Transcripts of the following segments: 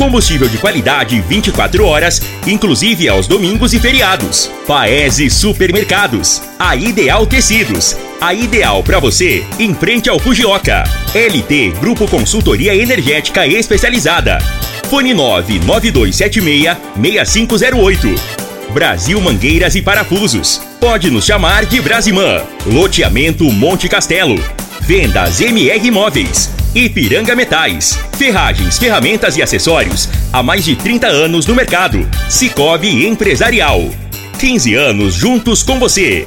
Combustível de qualidade 24 horas, inclusive aos domingos e feriados. Paese Supermercados. A Ideal Tecidos. A ideal para você em frente ao Fujioka. LT Grupo Consultoria Energética Especializada. Fone 99276 6508. Brasil Mangueiras e Parafusos. Pode nos chamar de Brasimã. Loteamento Monte Castelo. Vendas MR Imóveis. Ipiranga Metais. Ferragens, ferramentas e acessórios. Há mais de 30 anos no mercado. Cicobi Empresarial. 15 anos juntos com você.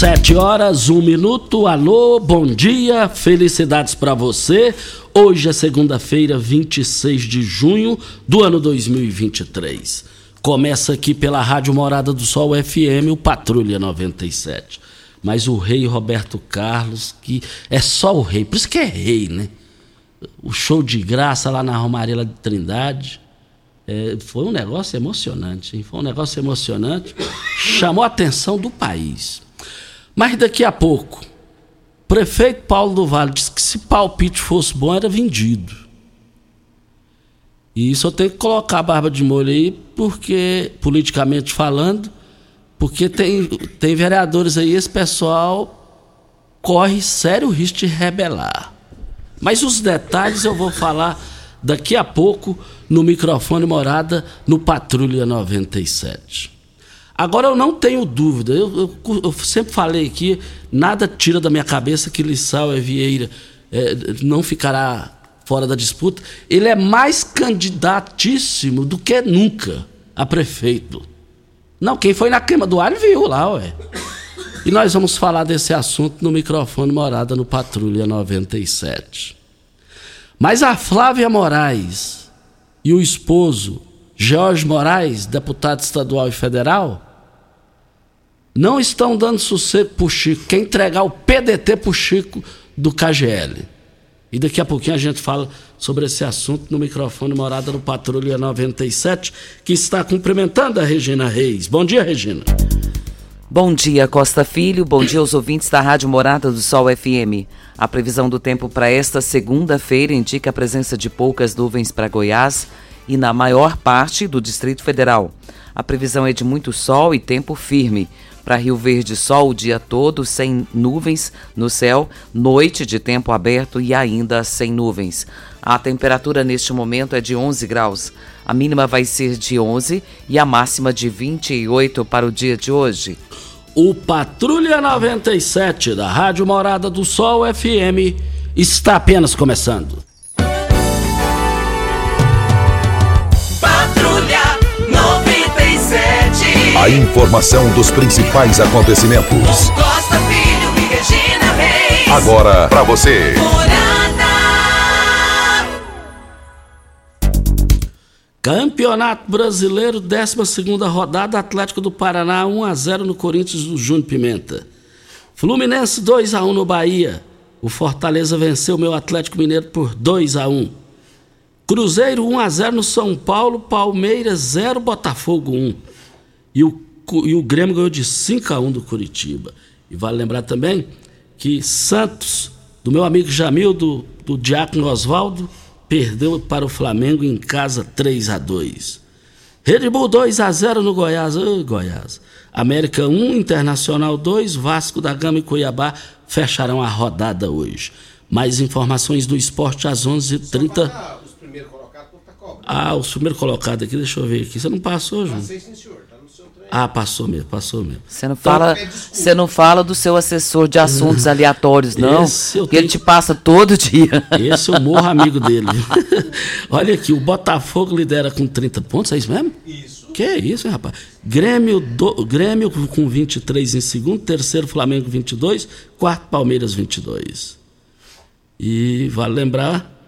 Sete horas, um minuto. Alô, bom dia, felicidades para você. Hoje é segunda-feira, 26 de junho do ano 2023. Começa aqui pela Rádio Morada do Sol FM, o Patrulha 97. Mas o rei Roberto Carlos, que é só o rei, por isso que é rei, né? O show de graça lá na Romarela de Trindade. é, foi um negócio emocionante, hein? Foi um negócio emocionante. Chamou a atenção do país. Mas daqui a pouco, o prefeito Paulo do Vale disse que se palpite fosse bom, era vendido. E isso eu tenho que colocar a barba de molho aí, porque, politicamente falando, porque tem, tem vereadores aí, esse pessoal corre sério risco de rebelar. Mas os detalhes eu vou falar daqui a pouco no microfone morada no Patrulha 97. Agora eu não tenho dúvida, eu, eu- eu sempre falei aqui, nada tira da minha cabeça que Lissau e Vieira eh, não ficará fora da disputa. Ele é mais candidatíssimo do que nunca a prefeito. Não, quem foi na queima do alho viu lá, ué. E nós vamos falar desse assunto no microfone morada no Patrulha 97. Mas a Flávia Moraes e o esposo Jorge Moraes, deputado estadual e federal, não estão dando sossego pro Chico. Quer entregar o PDT pro Chico do KGL. E daqui a pouquinho a gente fala sobre esse assunto no microfone Morada no Patrulha 97, que está cumprimentando a Regina Reis. Bom dia, Regina. Bom dia, Costa Filho. Bom dia aos ouvintes da Rádio Morada do Sol FM. A previsão do tempo para esta segunda-feira indica a presença de poucas nuvens para Goiás e na maior parte do Distrito Federal. A previsão é de muito sol e tempo firme. Para Rio Verde, sol o dia todo, sem nuvens no céu, noite de tempo aberto e ainda sem nuvens. A temperatura neste momento é de 11 graus. A mínima vai ser de 11 e a máxima de 28 para o dia de hoje. O Patrulha 97 da Rádio Morada do Sol FM está apenas começando. A informação dos principais acontecimentos. Costa Filho e Regina Reis. Agora pra você. Campeonato Brasileiro, 12 rodada, Atlético do Paraná 1 a 0 no Corinthians do Júnior Pimenta. Fluminense 2 a 1 no Bahia. O Fortaleza venceu o meu Atlético Mineiro por 2 a 1. Cruzeiro 1 a 0 no São Paulo, Palmeiras 0 Botafogo 1. E o, e o Grêmio ganhou de 5 a 1 do Curitiba. E vale lembrar também que Santos, do meu amigo Jamil, do, do Diácono Oswaldo, perdeu para o Flamengo em casa 3 a 2. Red Bull 2 a 0 no Goiás. Ô, Goiás. América 1, Internacional 2, Vasco da Gama e Cuiabá fecharão a rodada hoje. Mais informações do esporte às 11h30. Ah, os primeiros colocados aqui, deixa eu ver aqui. Você não passou, João? Passei, sim, senhor. Tá no seu trem. Ah, passou mesmo, passou mesmo. Você não, então, fala, você não fala do seu assessor de assuntos aleatórios, não. Que tenho... ele te passa todo dia. Esse eu morro amigo dele. Olha aqui, o Botafogo lidera com 30 pontos, é isso mesmo? Isso. Que é isso, hein, rapaz? Grêmio, do, Grêmio com 23 em segundo, terceiro Flamengo 22, quarto Palmeiras 22. E vale lembrar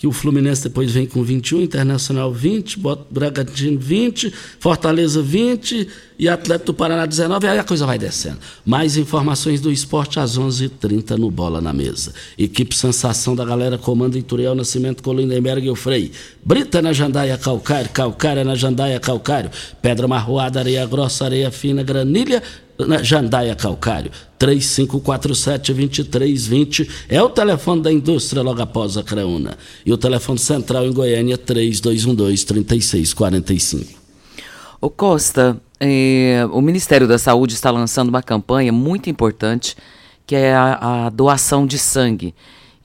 que o Fluminense depois vem com 21, Internacional 20, Bragantino 20, Fortaleza 20 e Atlético do Paraná 19, aí a coisa vai descendo. Mais informações do esporte às 11:30 h 30 no Bola na Mesa. Equipe Sensação da galera comanda Ituriel Nascimento, Colindenberg e o Frei. Brita na Jandaia Calcário, Calcária na Jandaia Calcário, Pedra Marroada, Areia Grossa, Areia Fina, Granilha, na Jandaia Calcário. 3547-2320 é o telefone da indústria logo após a Creuna. E o telefone central em Goiânia, 3212-3645. O Costa, o Ministério da Saúde está lançando uma campanha muito importante, que é a, a doação de sangue.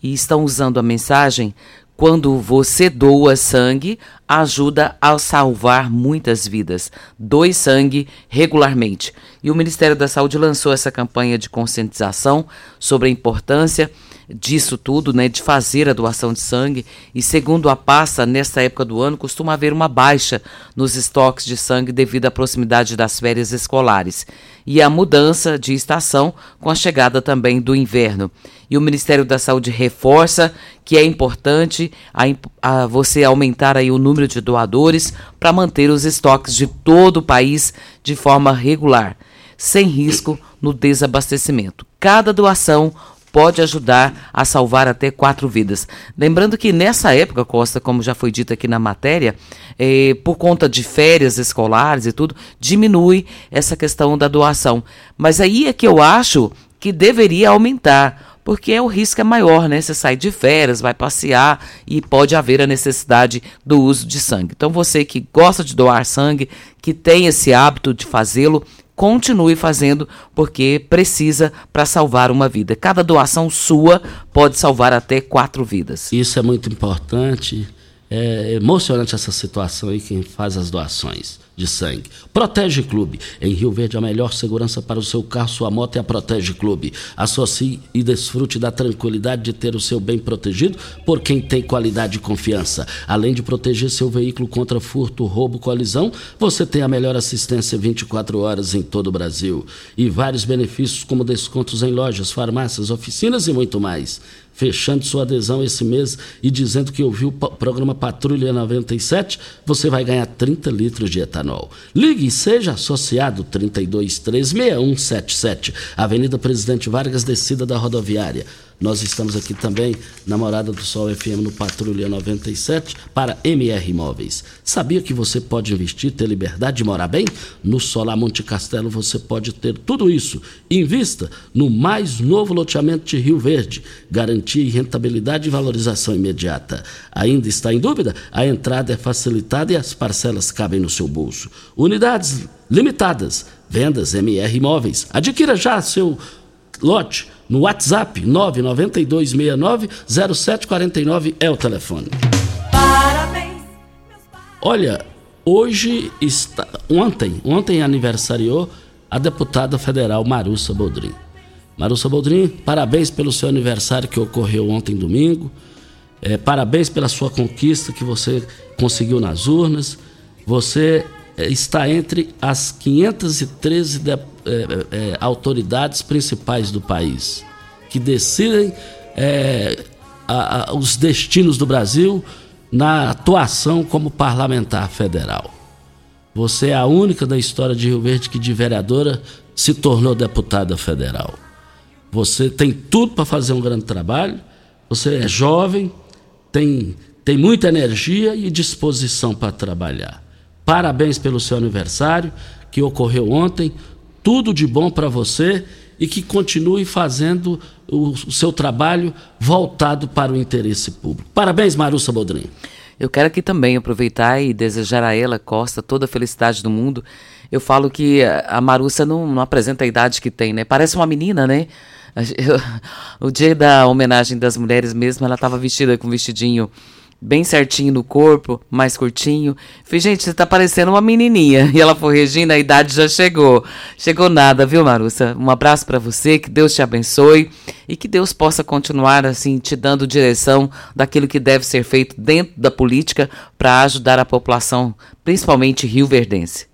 E estão usando a mensagem quando você doa sangue, ajuda a salvar muitas vidas. Doe sangue regularmente. E o Ministério da Saúde lançou essa campanha de conscientização sobre a importância disso tudo, né, de fazer a doação de sangue. E segundo a pasta, nesta época do ano costuma haver uma baixa nos estoques de sangue devido à proximidade das férias escolares e a mudança de estação com a chegada também do inverno. E o Ministério da Saúde reforça que é importante a, a você aumentar aí o número de doadores para manter os estoques de todo o país de forma regular, sem risco no desabastecimento. Cada doação pode ajudar a salvar até quatro vidas. Lembrando que nessa época, Costa, como já foi dito aqui na matéria, eh, por conta de férias escolares e tudo, diminui essa questão da doação. Mas aí é que eu acho que deveria aumentar porque o risco é maior, né? Você sai de férias, vai passear e pode haver a necessidade do uso de sangue. Então, você que gosta de doar sangue, que tem esse hábito de fazê-lo, continue fazendo porque precisa para salvar uma vida. Cada doação sua pode salvar até quatro vidas. Isso é muito importante. É emocionante essa situação aí, quem faz as doações de sangue. Protege Clube. Em Rio Verde, a melhor segurança para o seu carro, sua moto é a Protege Clube. Associe e desfrute da tranquilidade de ter o seu bem protegido por quem tem qualidade e confiança. Além de proteger seu veículo contra furto, roubo, colisão, você tem a melhor assistência 24 horas em todo o Brasil. E vários benefícios, como descontos em lojas, farmácias, oficinas e muito mais fechando sua adesão esse mês e dizendo que ouviu o programa Patrulha 97, você vai ganhar 30 litros de etanol. Ligue e seja associado 32136177, Avenida Presidente Vargas, descida da rodoviária. Nós estamos aqui também na Morada do Sol FM no Patrulha 97 para MR Imóveis. Sabia que você pode investir, ter liberdade de morar bem? No Solar Monte Castelo você pode ter tudo isso. Invista no mais novo loteamento de Rio Verde. Garantia e rentabilidade e valorização imediata. Ainda está em dúvida? A entrada é facilitada e as parcelas cabem no seu bolso. Unidades limitadas. Vendas MR Imóveis. Adquira já seu lote no WhatsApp 992690749 é o telefone. Parabéns. Olha, hoje está ontem, ontem aniversariou a deputada federal Marussa Boldrin. Marussa Boldrin, parabéns pelo seu aniversário que ocorreu ontem domingo. É, parabéns pela sua conquista que você conseguiu nas urnas. Você está entre as 513 de, é, é, autoridades principais do país que decidem a, a, os destinos do Brasil na atuação como parlamentar federal. Você é a única da história de Rio Verde que de vereadora se tornou deputada federal. Você tem tudo para fazer um grande trabalho, você é jovem, tem, tem muita energia e disposição para trabalhar. Parabéns pelo seu aniversário que ocorreu ontem. Tudo de bom para você e que continue fazendo o, seu trabalho voltado para o interesse público. Parabéns, Marussa Boldrin. Eu quero aqui também aproveitar e desejar a ela, Costa, toda a felicidade do mundo. Eu falo que a Marussa não, não apresenta a idade que tem, né? Parece uma menina, né? Eu, o dia da homenagem das mulheres mesmo, ela estava vestida com um vestidinho bem certinho no corpo, mais curtinho. Falei, gente, você tá parecendo uma menininha. E ela falou, Regina, a idade já chegou. Chegou nada, viu, Marussa? Um abraço para você, que Deus te abençoe e que Deus possa continuar assim te dando direção daquilo que deve ser feito dentro da política para ajudar a população, principalmente rio-verdense.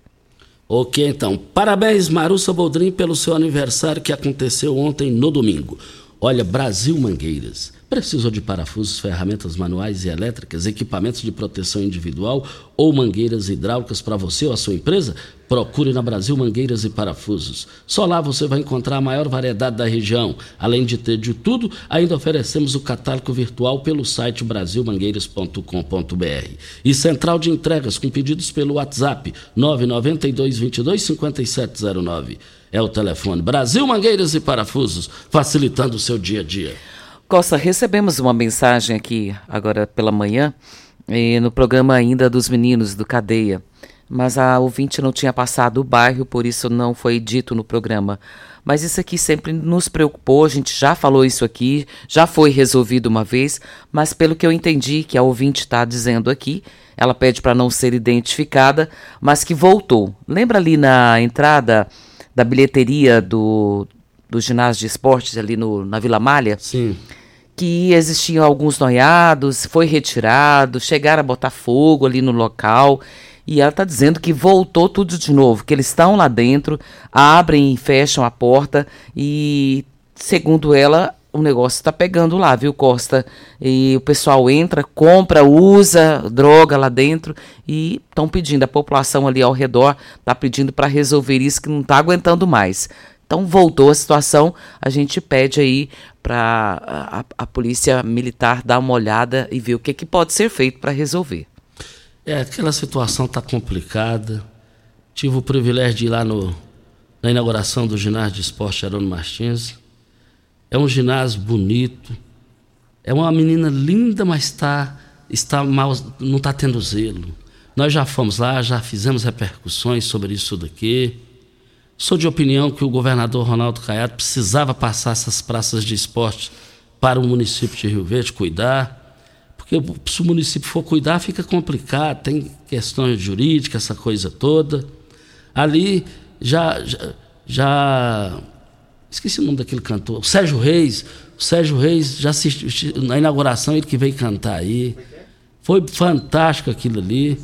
Ok, então. Parabéns, Marussa Boldrin, pelo seu aniversário que aconteceu ontem no domingo. Olha, Brasil Mangueiras Precisou de parafusos, ferramentas manuais e elétricas, equipamentos de proteção individual ou mangueiras hidráulicas para você ou a sua empresa? Procure na Brasil Mangueiras e Parafusos. Só lá você vai encontrar a maior variedade da região. Além de ter de tudo, ainda oferecemos o catálogo virtual pelo site brasilmangueiras.com.br. E central de entregas com pedidos pelo WhatsApp 992 22 5709. É o telefone Brasil Mangueiras e Parafusos, facilitando o seu dia a dia. Costa, recebemos uma mensagem aqui agora pela manhã, no programa ainda dos meninos do Cadeia, mas a ouvinte não tinha passado o bairro, por isso não foi dito no programa. Mas isso aqui sempre nos preocupou, a gente já falou isso aqui, já foi resolvido uma vez, mas pelo que eu entendi que a ouvinte está dizendo aqui, ela pede para não ser identificada, mas que voltou. Lembra ali na entrada da bilheteria do, do ginásio de esportes ali no, na Vila Malha? Sim que existiam alguns noiados, foi retirado, chegaram a botar fogo ali no local. E ela está dizendo que voltou tudo de novo, que eles estão lá dentro, abrem e fecham a porta e, segundo ela, o negócio está pegando lá, viu, Costa? E o pessoal entra, compra, usa droga lá dentro e estão pedindo, a população ali ao redor está pedindo para resolver isso, que não está aguentando mais. Então voltou a situação, a gente pede aí para a, a, polícia militar dar uma olhada e ver o que, que pode ser feito para resolver. É, aquela situação está complicada. Tive o privilégio de ir lá no, na inauguração do ginásio de esporte Arônimo Martins. É um ginásio bonito. É uma menina linda, mas tá, está mal, não está tendo zelo. Nós já fomos lá, já fizemos repercussões sobre isso daqui. Sou de opinião que o governador Ronaldo Caiado precisava passar essas praças de esporte para o município de Rio Verde cuidar, porque se o município for cuidar fica complicado, tem questões jurídicas, essa coisa toda. Ali já, já, já esqueci o nome daquele cantor, o Sérgio Reis, o Sérgio Reis já assistiu na inauguração ele que veio cantar aí. Foi fantástico aquilo ali.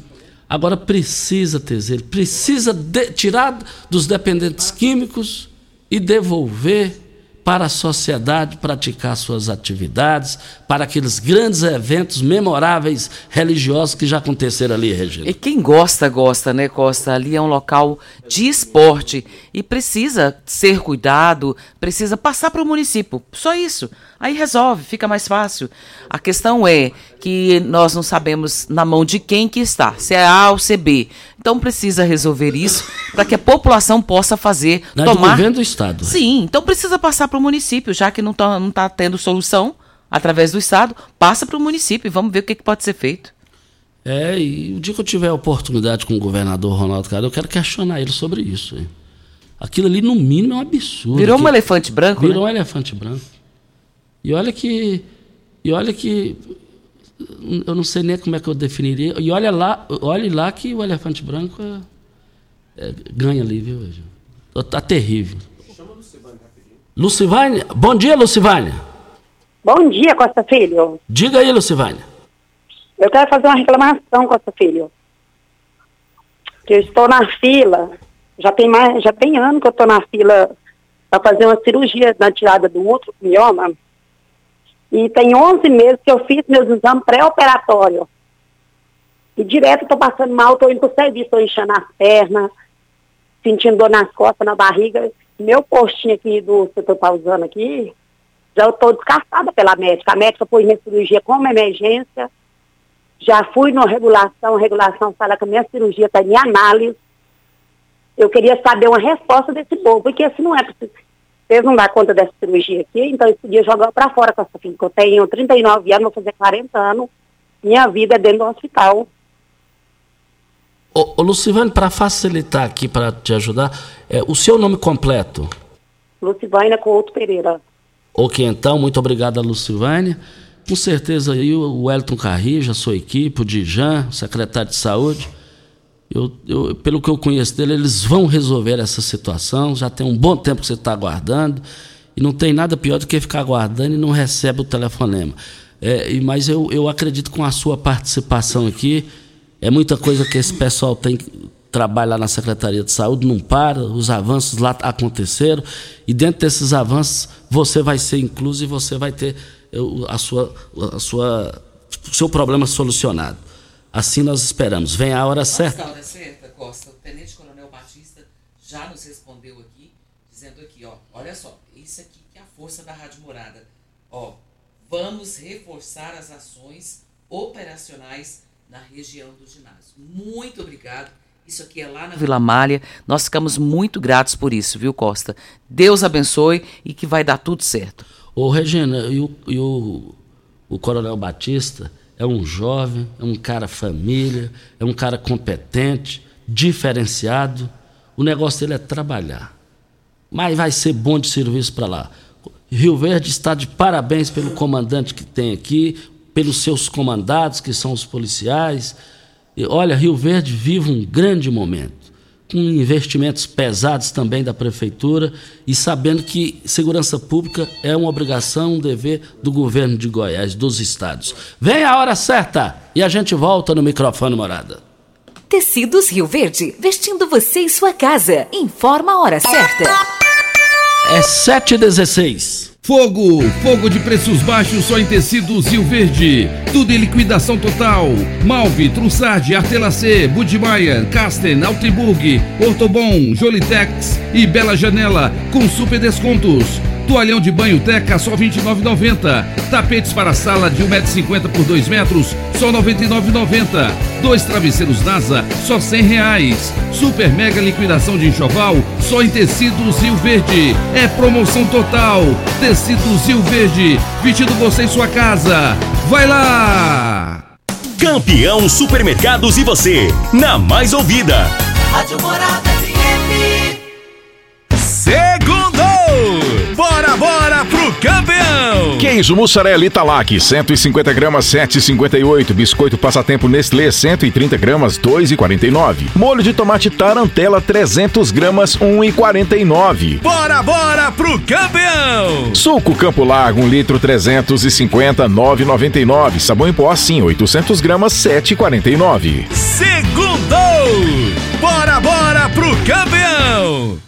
Agora precisa, Teseiro, precisa de, tirar dos dependentes químicos e devolver para a sociedade praticar suas atividades, para aqueles grandes eventos memoráveis religiosos que já aconteceram ali, Regina. E quem gosta, gosta, né, Costa? Ali é um local de esporte e precisa ser cuidado, precisa passar para o município. Só isso. Aí resolve, fica mais fácil. A questão é que nós não sabemos na mão de quem que está, se é A ou se é B. Então precisa resolver isso para que a população possa fazer, Na tomar... governo do Estado. Sim, então precisa passar para o município, já que não está não tá tendo solução através do Estado, passa para o município e vamos ver o que, que, pode ser feito. É, e o dia que eu tiver a oportunidade com o governador Ronaldo Caiado, eu quero questionar ele sobre isso. Hein? Aquilo ali, no mínimo, é um absurdo. Virou um elefante branco, Virou né? um elefante branco. E olha que... E olha que... Eu não sei nem como é que eu definiria. E olha lá, olhe lá que o elefante branco é, é, ganha ali, viu? Tá terrível. Chama Lucivânia rapidinho. Bom dia, Lucivânia. Bom dia, Costa Filho. Diga aí, Lucivânia. Eu quero fazer uma reclamação, Costa Filho. Que eu estou na fila, já tem mais, já tem ano que eu estou na fila para fazer uma cirurgia na tirada do outro mioma. E tem 11 meses que eu fiz meus exames pré-operatórios. E direto estou passando mal, estou indo para o serviço, estou inchando as pernas, sentindo dor nas costas, na barriga. Meu postinho aqui do que eu estou usando aqui, já estou descartada pela médica. A médica pôs minha cirurgia como emergência. Já fui na regulação, a regulação fala que a minha cirurgia está em análise. Eu queria saber uma resposta desse povo, porque se não é vocês não dão conta dessa cirurgia aqui, então eles podiam jogar para fora com essa filha, que eu tenho 39 anos, vou fazer 40 anos, minha vida é dentro do hospital. Ô, ô Lucivane, para facilitar aqui, para te ajudar, é, o seu nome completo? Lucivânia Couto Pereira. Ok, então, muito obrigado a Lucivane. Com certeza aí o Wellington Carrija, a sua equipe, o Dijan, o secretário de saúde, eu, eu, pelo que eu conheço dele, eles vão resolver essa situação. Já tem um bom tempo que você está aguardando. E não tem nada pior do que ficar aguardando e não recebe o telefonema. É, mas eu, eu acredito com a sua participação aqui, é muita coisa que esse pessoal tem trabalho lá na Secretaria de Saúde, não para, os avanços lá aconteceram, e dentro desses avanços você vai ser incluso e você vai ter a sua, a sua, o seu problema solucionado. Assim nós esperamos. Vem a hora certa. A hora certa, Costa. O Tenente Coronel Batista já nos respondeu aqui, dizendo aqui, ó, olha só, isso aqui que é a força da Rádio Morada. Ó, vamos reforçar as ações operacionais na região do ginásio. Muito obrigado. Isso aqui é lá na Vila Malha. Nós ficamos muito gratos por isso, viu, Costa? Deus abençoe e que vai dar tudo certo. Ô, Regina, e o, e o, o Coronel Batista é um jovem, é um cara família, é um cara competente, diferenciado. O negócio dele é trabalhar. Mas vai ser bom de serviço para lá. Rio Verde está de parabéns pelo comandante que tem aqui, pelos seus comandados, que são os policiais. E, olha, Rio Verde vive um grande momento, com investimentos pesados também da prefeitura e sabendo que segurança pública é uma obrigação, um dever do governo de Goiás, dos estados. Vem a hora certa e a gente volta no microfone morada. Tecidos Rio Verde, vestindo você e sua casa. Informa a hora certa. É 7h16. Fogo, fogo de preços baixos só em tecidos Rio Verde. Tudo em liquidação total. Malve, Trussardi, Artelacê, Budmeier, Casten, Altenburg, Ortobon, Jolitex e Bela Janela com super descontos. Toalhão de banho Teca só R$ 29,90. Tapetes para sala de 1,50m por 2 metros, só R$ 99,90. Dois travesseiros NASA, só 100 reais. Super mega liquidação de enxoval, só em tecidos Rio Verde. É promoção total. Tecidos Rio Verde, vestindo você em sua casa. Vai lá! Campeão Supermercados e você, na mais ouvida. Rádio Morada FM. Queijo mussarela Italac, 150 gramas, 7,58. Biscoito passatempo Nestlé, 130 gramas, 2,49. Molho de tomate Tarantela, 300 gramas, 1,49. Bora, bora pro campeão! Suco Campo Largo, 1 litro, 350, 9,99. Sabão em pó, sim, 800 gramas, 7,49. Segundou! Bora, bora pro campeão!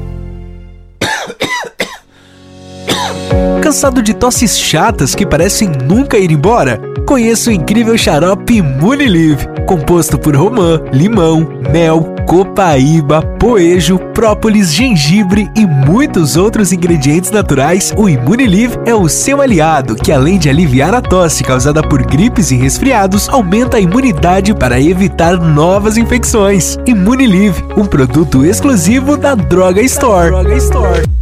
Cansado de tosses chatas que parecem nunca ir embora? Conheça o incrível xarope Munilive, composto por romã, limão, mel, copaíba, poejo, própolis, gengibre e muitos outros ingredientes naturais. O Imunilive é o seu aliado, que além de aliviar a tosse causada por gripes e resfriados, aumenta a imunidade para evitar novas infecções. Imunilive, um produto exclusivo da Droga Store. Droga Store.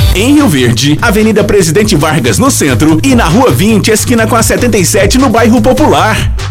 Em Rio Verde, Avenida Presidente Vargas no centro e na Rua 20, esquina com a 77 no bairro Popular.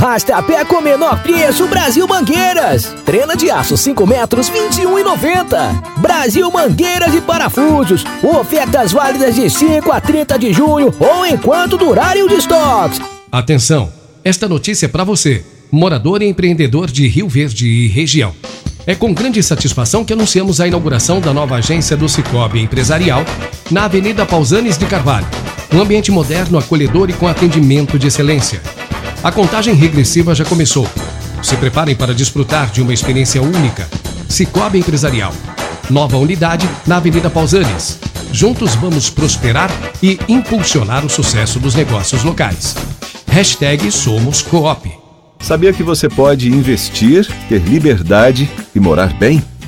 Rastapé com menor preço Brasil Mangueiras. Trena de aço 5 metros 21,90. Brasil Mangueiras e Parafusos. Ofertas válidas de 5 a 30 de junho ou enquanto durarem os estoques. Atenção, esta notícia é para você, morador e empreendedor de Rio Verde e região. É com grande satisfação que anunciamos a inauguração da nova agência do Cicobi Empresarial na Avenida Pausanes de Carvalho. Um ambiente moderno, acolhedor e com atendimento de excelência. A contagem regressiva já começou. Se preparem para desfrutar de uma experiência única. Cicobi Empresarial. Nova unidade na Avenida Pausanes. Juntos vamos prosperar e impulsionar o sucesso dos negócios locais. Hashtag Somos Coop. Sabia que você pode investir, ter liberdade e morar bem?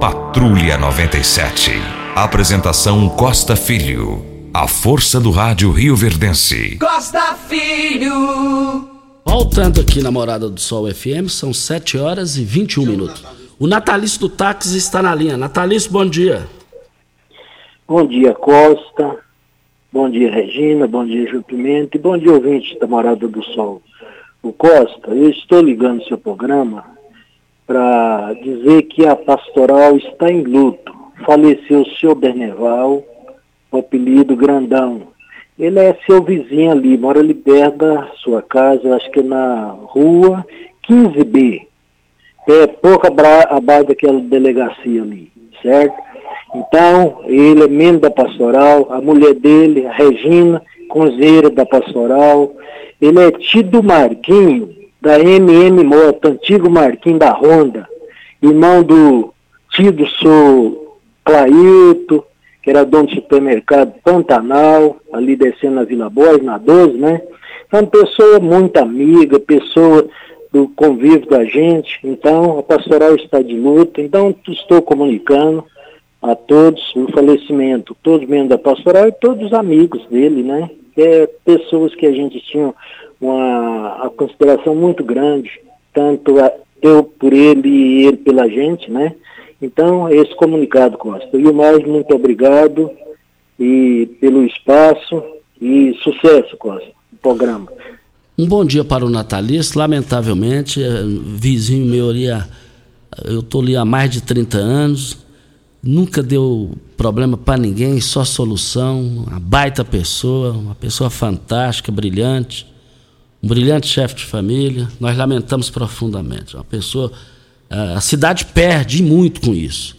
Patrulha 97. Apresentação Costa Filho. A força do rádio Rio Verdense. Costa Filho. Voltando aqui na Morada do Sol FM, são 7 horas e 21 minutos. O Natalício do Táxi está na linha. Natalício, bom dia. Bom dia, Costa. Bom dia, Regina. Bom dia, Gil Pimenta. E bom dia, ouvinte da Morada do Sol. O Costa, eu estou ligando seu programa para dizer que a pastoral está em luto. Faleceu o senhor Berneval, o apelido Grandão. Ele é seu vizinho ali, mora ali perto da sua casa, acho que é na rua 15B. É pouco abaixo daquela delegacia ali, certo? Então, ele é membro da pastoral, a mulher dele, a Regina, conselheira da pastoral. Ele é tido Marquinho, da MM Moto, antigo Marquinho da Honda, irmão do tido Sou Clailto, que era dono do supermercado Pantanal, ali descendo na Vila Boas, na 12, né? Então, pessoa muito amiga, pessoa do convívio da gente. Então, a pastoral está de luta. Então, estou comunicando a todos o falecimento, todos membros da pastoral e todos os amigos dele, né? É, pessoas que a gente tinha uma, uma consideração muito grande, tanto a, eu por ele e ele pela gente, né? Então, esse comunicado, Costa. E o mais, muito obrigado e pelo espaço e sucesso, Costa, no programa. Um bom dia para o Natalício. Lamentavelmente, é, vizinho meu ali, eu estou ali há mais de 30 anos, nunca deu problema para ninguém, só solução, uma baita pessoa, uma pessoa fantástica, brilhante, um brilhante chefe de família. Nós lamentamos profundamente. Uma pessoa, a cidade perde muito com isso.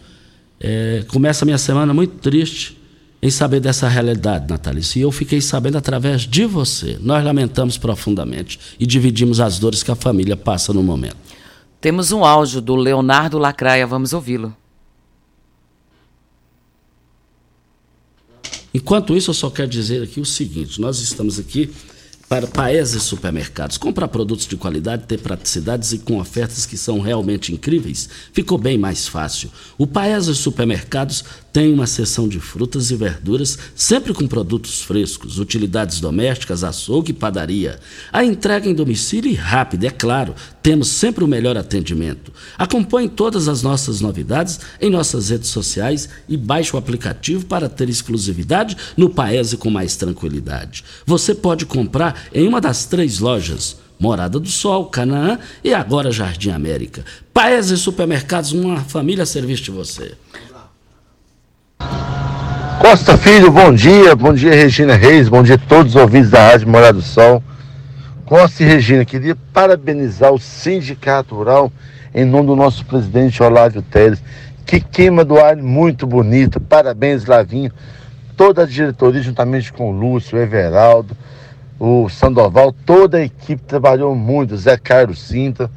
É, começa a minha semana muito triste em saber dessa realidade, Natalícia. E eu fiquei sabendo através de você. Nós lamentamos profundamente e dividimos as dores que a família passa no momento. Temos um áudio do Leonardo Lacraia, vamos ouvi-lo. Enquanto isso, eu só quero dizer aqui o seguinte: nós estamos aqui para Paese Supermercados. Comprar produtos de qualidade, ter praticidades e com ofertas que são realmente incríveis, ficou bem mais fácil. O Paese Supermercados tem uma seção de frutas e verduras, sempre com produtos frescos, utilidades domésticas, açougue e padaria. A entrega em domicílio e rápida, é claro, temos sempre o melhor atendimento. Acompanhe todas as nossas novidades em nossas redes sociais e baixe o aplicativo para ter exclusividade no Paese com mais tranquilidade. Você pode comprar em uma das três lojas. Morada do Sol, Canaã e agora Jardim América. Paese Supermercados, uma família a serviço de você. Costa Filho, bom dia. Bom dia, Regina Reis. Bom dia a todos os ouvintes da Rádio Morada do Sol. Costa e Regina, queria parabenizar o Sindicato Rural em nome do nosso presidente Olávio Teles. Que queima do alho muito bonito. Parabéns, Lavinho. Toda a diretoria, juntamente com o Lúcio, o Everaldo, o Sandoval, toda a equipe trabalhou muito, Zé Carlos Cinta,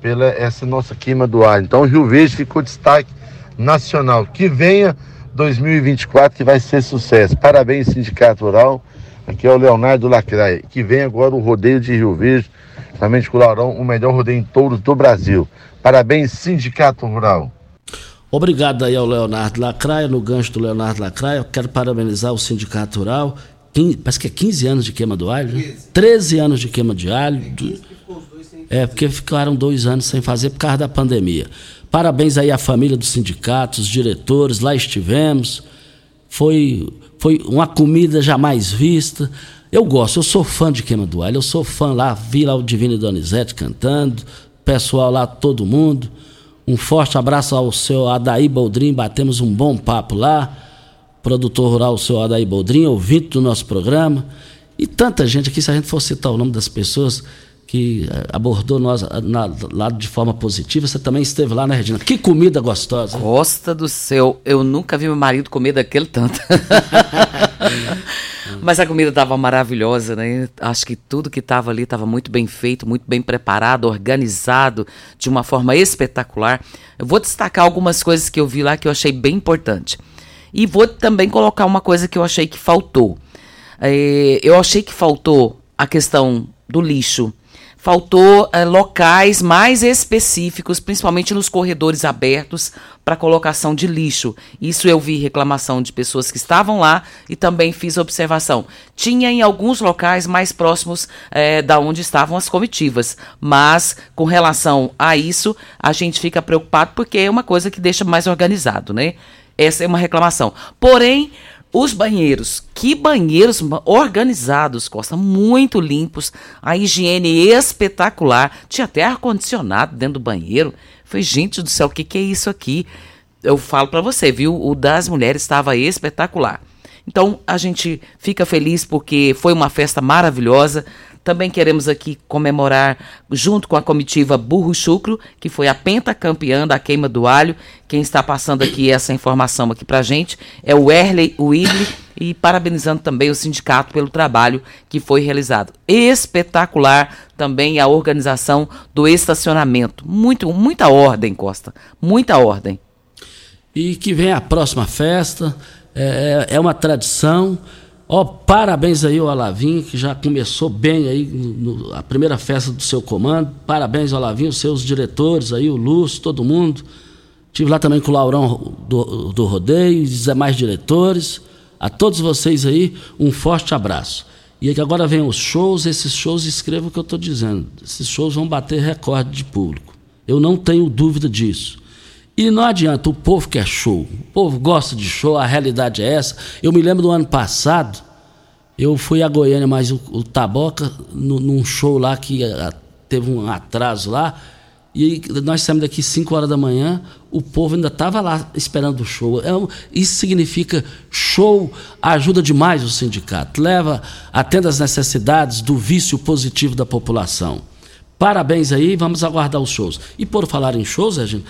pela essa nossa queima do alho. Então, Rio Verde ficou destaque nacional. Que venha 2024, que vai ser sucesso. Parabéns, Sindicato Rural. Aqui é o Leonardo Lacraia. Que vem agora o rodeio de Rio Verde, justamente com o Laurão, o melhor rodeio em touros do Brasil. Parabéns, Sindicato Rural. Obrigado aí ao Leonardo Lacraia, no gancho do Leonardo Lacraia. Eu quero parabenizar o Sindicato Rural. Quin- parece que é 15 anos de queima do alho, né? 13 anos de queima de alho. É, porque ficaram dois anos sem fazer por causa da pandemia. Parabéns aí à família do sindicato, os diretores, lá estivemos. Foi, foi uma comida jamais vista. Eu gosto, eu sou fã de Queima do Alho, eu sou fã lá, vi lá o Divino Donizete cantando, pessoal lá, todo mundo. Um forte abraço ao seu Adaí Boldrin, batemos um bom papo lá. Produtor rural, o seu Adaí Boldrin, ouvinte do nosso programa. E tanta gente aqui, se a gente for citar o nome das pessoas que eh, abordou nós ah, na- lá de forma positiva, você também esteve lá, né, Regina? Que comida gostosa. Costa do céu, eu nunca vi meu marido comer daquele tanto. Mas a comida estava maravilhosa, né? Acho que tudo que estava ali estava muito bem feito, muito bem preparado, organizado, de uma forma espetacular. Eu vou destacar algumas coisas que eu vi lá que eu achei bem importante. E vou também colocar uma coisa que eu achei que faltou. Eh, eu achei que faltou a questão do lixo. Faltou eh, locais mais específicos, principalmente nos corredores abertos, para colocação de lixo. Isso eu vi reclamação de pessoas que estavam lá e também fiz observação. Tinha em alguns locais mais próximos eh, da onde estavam as comitivas, mas com relação a isso, a gente fica preocupado porque é uma coisa que deixa mais organizado, né? Essa é uma reclamação. Porém, os banheiros, que banheiros organizados, Costa, muito limpos, a higiene espetacular, tinha até ar-condicionado dentro do banheiro. Falei, gente do céu, o que, que é isso aqui? Eu falo pra você, viu? O das mulheres estava espetacular. Então, a gente fica feliz porque foi uma festa maravilhosa. Também queremos aqui comemorar, junto com a comitiva Burro Chucro, que foi a pentacampeã da queima do alho. Quem está passando aqui essa informação aqui pra gente é o Erley Willy e parabenizando também o sindicato pelo trabalho que foi realizado. Espetacular também a organização do estacionamento. Muito, muita ordem, Costa. Muita ordem. E que vem a próxima festa, é, é uma tradição. Ó, parabéns aí ao Alavinho, que já começou bem aí no- a primeira festa do seu comando. Parabéns ao os seus diretores aí, o Lúcio, todo mundo. Tive lá também com o Laurão do, do Rodeio, os demais diretores. A todos vocês aí, um forte abraço. E é que agora vem os shows, esses shows, escreva o que eu estou dizendo. Esses shows vão bater recorde de público. Eu não tenho dúvida disso. E não adianta, o povo quer show. O povo gosta de show, a realidade é essa. Eu me lembro do ano passado, eu fui a Goiânia, mas o, o Taboca, no- num show lá que ah, teve um atraso lá, e nós saímos daqui 5 horas da manhã, o povo ainda estava lá esperando o show. É isso significa show ajuda demais o sindicato, leva, atende às necessidades do vício positivo da população. Parabéns aí, vamos aguardar os shows. E por falar em shows, Regina,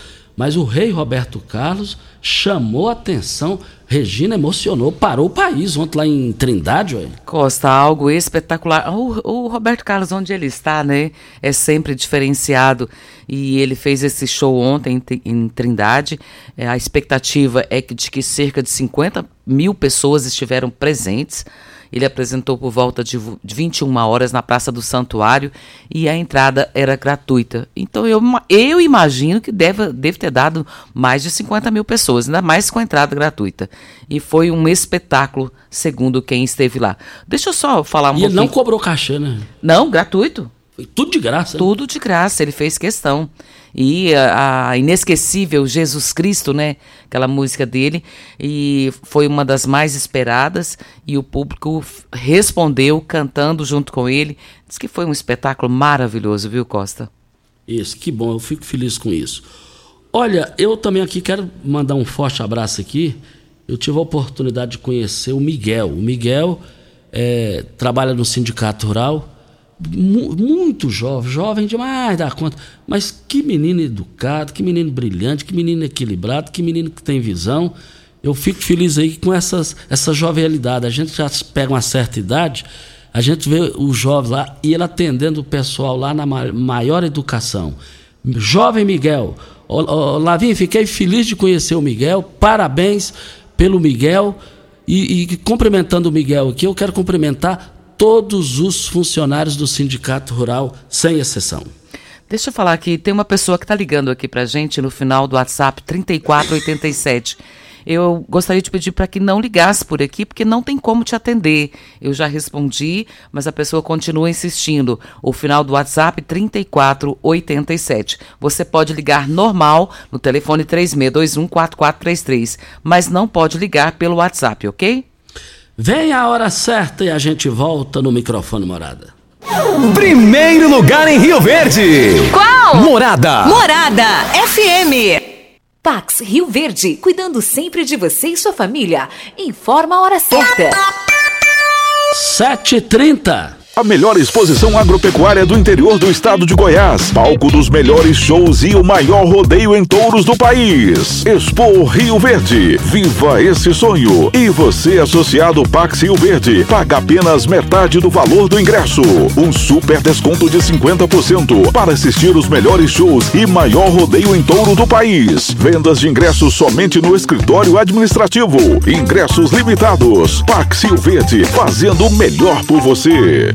mas o rei Roberto Carlos chamou atenção, Regina emocionou, parou o país ontem lá em Trindade, ué. Costa, algo espetacular. O, o Roberto Carlos, onde ele está, né? É sempre diferenciado. E ele fez esse show ontem em em Trindade. É, a expectativa é que, de que cerca de 50 mil pessoas estiveram presentes. Ele apresentou por volta de vo- de 21 horas na Praça do Santuário e a entrada era gratuita. Então eu, eu imagino que deve, deve ter dado mais de 50 mil pessoas, ainda mais com a entrada gratuita. E foi um espetáculo, segundo quem esteve lá. Deixa eu só falar um E ele não pouquinho. cobrou cachê, né? Não, gratuito. Foi tudo de graça. né? Tudo de graça, ele fez questão. E a, a inesquecível Jesus Cristo, né? Aquela música dele. E foi uma das mais esperadas. E o público respondeu cantando junto com ele. Diz que foi um espetáculo maravilhoso, viu, Costa? Isso, que bom, eu fico feliz com isso. Olha, eu também aqui quero mandar um forte abraço aqui. Eu tive a oportunidade de conhecer o Miguel. O Miguel eh, trabalha no Sindicato Rural, mu- muito jovem, jovem demais da conta. Mas que menino educado, que menino brilhante, que menino equilibrado, que menino que tem visão. Eu fico feliz aí com essas, essa jovialidade. A gente já pega uma certa idade, a gente vê o jovem lá e ele atendendo o pessoal lá na ma- maior educação. Jovem Miguel, Lavinho, fiquei feliz de conhecer o Miguel, parabéns pelo Miguel. E, e cumprimentando o Miguel aqui, eu quero cumprimentar todos os funcionários do Sindicato Rural, sem exceção. Deixa eu falar aqui, tem uma pessoa que está ligando aqui pra gente no final do WhatsApp 3487. Eu gostaria de pedir para que não ligasse por aqui, porque não tem como te atender. Eu já respondi, mas a pessoa continua insistindo. O final do WhatsApp 3487. Você pode ligar normal no telefone 36214433, mas não pode ligar pelo WhatsApp, ok? Vem a hora certa e a gente volta no microfone morada. Primeiro lugar em Rio Verde. Qual? Morada. Morada FM. Pax Rio Verde, cuidando sempre de você e sua família. Informa a hora certa. 7h30. A melhor exposição agropecuária do interior do estado de Goiás. Palco dos melhores shows e o maior rodeio em touros do país. Expo Rio Verde. Viva esse sonho. E você, associado Pax Rio Verde, paga apenas metade do valor do ingresso. Um super desconto de 50% para assistir os melhores shows e maior rodeio em touro do país. Vendas de ingressos somente no escritório administrativo. Ingressos limitados. Pax Rio Verde, fazendo o melhor por você.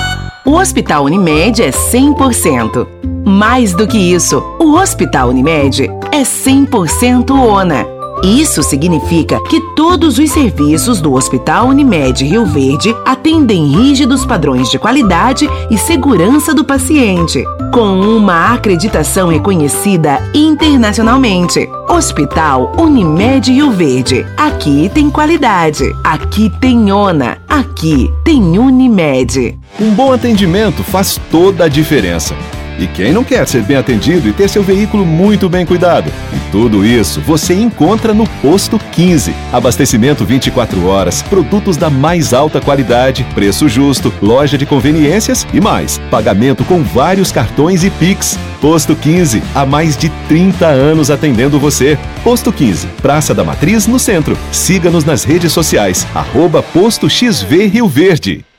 O Hospital Unimed é 100%. Mais do que isso, o Hospital Unimed é 100% ONA. Isso significa que todos os serviços do Hospital Unimed Rio Verde atendem rígidos padrões de qualidade e segurança do paciente, com uma acreditação reconhecida internacionalmente. Hospital Unimed Rio Verde. Aqui tem qualidade. Aqui tem ONA. Aqui tem Unimed. Um bom atendimento faz toda a diferença. E quem não quer ser bem atendido e ter seu veículo muito bem cuidado? E tudo isso você encontra no Posto 15. Abastecimento 24 horas, produtos da mais alta qualidade, preço justo, loja de conveniências e mais. Pagamento com vários cartões e Pix. Posto 15, há mais de 30 anos atendendo você. Posto 15, Praça da Matriz, no centro. Siga-nos nas redes sociais, arroba Posto XV Rio Verde.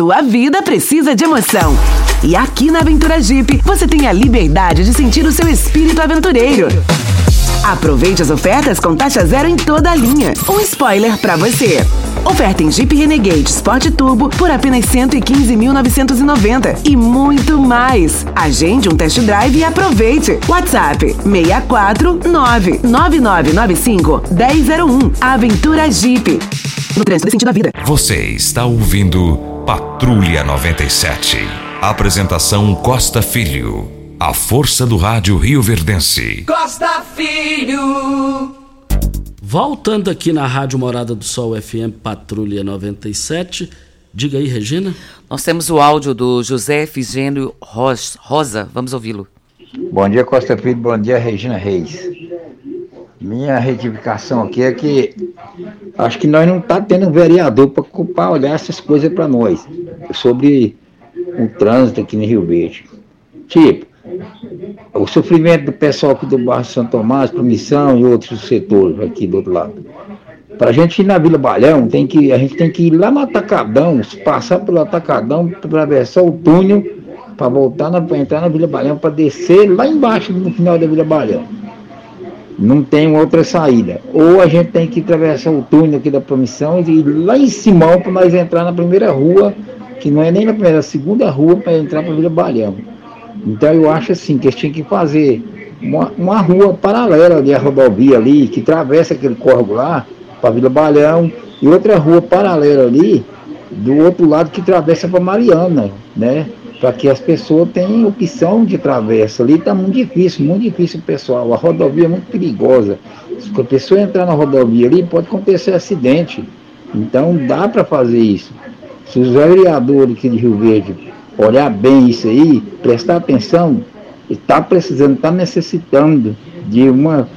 Sua vida precisa de emoção. E aqui na Aventura Jeep, você tem a liberdade de sentir o seu espírito aventureiro. Aproveite as ofertas com taxa zero em toda a linha. Um spoiler para você. Oferta em Jeep Renegade Sport Turbo por apenas 115.990 e muito mais. Agende um test drive e aproveite. WhatsApp 649 9995 1001. Aventura Jeep. No trânsito sentido da vida. Você está ouvindo Patrulha 97. Apresentação Costa Filho. A força do rádio Rio Verdense. Costa Filho. Voltando aqui na Rádio Morada do Sol FM Patrulha 97. Diga aí, Regina. Nós temos o áudio do José Efigênio Rosa. Vamos ouvi-lo. Bom dia, Costa Filho. Bom dia, Regina Reis. Minha retificação aqui é que acho que nós não está tendo vereador para olhar essas coisas para nós, sobre o trânsito aqui no Rio Verde. Tipo, o sofrimento do pessoal aqui do bairro São Tomás, Promissão e outros setores aqui do outro lado. Para a gente ir na Vila Balhão, tem que, a gente tem que ir lá no Atacadão, passar pelo Atacadão, atravessar o túnel, para voltar para entrar na Vila Balhão, para descer lá embaixo no final da Vila Balhão. Não tem outra saída. Ou a gente tem que atravessar o túnel aqui da Promissão e ir lá em Simão para nós entrar na primeira rua, que não é nem na primeira, é a segunda rua para entrar para Vila Balhão. Então eu acho assim que eles tinham que fazer uma, uma rua paralela ali à rodovia ali, que atravessa aquele córrego lá, para Vila Balhão, e outra rua paralela ali, do outro lado que atravessa para Mariana, né? Para que as pessoas tenham opção de travessa. Ali está muito difícil, muito difícil, pessoal. A rodovia é muito perigosa. Se a pessoa entrar na rodovia ali, pode acontecer acidente. Então dá para fazer isso. Se os vereadores aqui de Rio Verde olhar bem isso aí, prestar atenção, está precisando, está necessitando de uma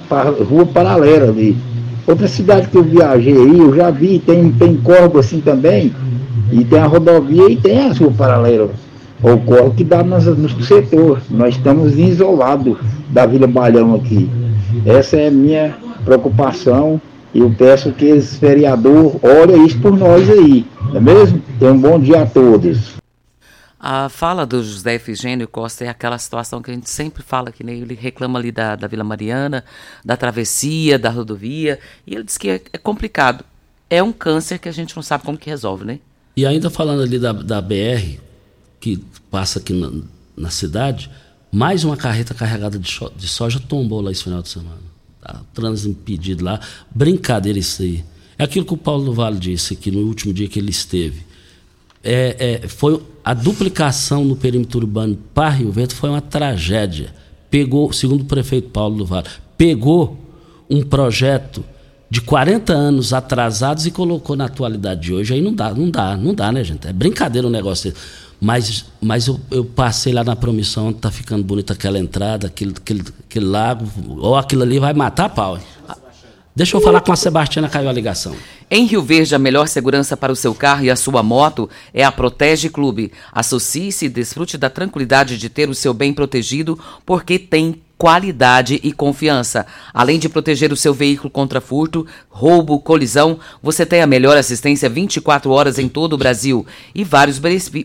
rua paralela ali. Outra cidade que eu viajei aí, eu já vi, tem, tem corvo assim também, e tem a rodovia e tem a rua paralela. O corvo que dá nos, no setor. Nós estamos isolados da Vila Balhão aqui. Essa é a minha preocupação. E eu peço que esse vereador olhe isso por nós aí, não é mesmo? Tenham um bom dia a todos. A fala do José Efigênio Costa é aquela situação que a gente sempre fala, que nem ele reclama ali da, da Vila Mariana, da travessia, da rodovia, e ele diz que é, é, complicado. É um câncer que a gente não sabe como que resolve, né? E ainda falando ali da, da BR, que passa aqui na, na cidade, mais uma carreta carregada de, de soja tombou lá esse final de semana. Tá? Trânsito impedido lá. Brincadeira isso aí. É aquilo que o Paulo do Vale disse aqui no último dia que ele esteve é, é, foi a duplicação no perímetro urbano para Rio Verde foi uma tragédia. Pegou, segundo o prefeito Paulo do Vale, pegou um projeto de 40 anos atrasados e colocou na atualidade de hoje. Aí não dá, não dá, não dá, né, gente? É brincadeira o negócio desse. Mas, mas eu, eu, passei lá na promissão, tá ficando bonita aquela entrada, aquele, aquele, aquele lago, ou aquilo ali vai matar a pau. Deixa eu falar com a Sebastiana, caiu a ligação. Em Rio Verde, a melhor segurança para o seu carro e a sua moto é a Protege Clube. Associe-se e desfrute da tranquilidade de ter o seu bem protegido, porque tem qualidade e confiança. Além de proteger o seu veículo contra furto, roubo, colisão, você tem a melhor assistência 24 horas em todo o Brasil e vários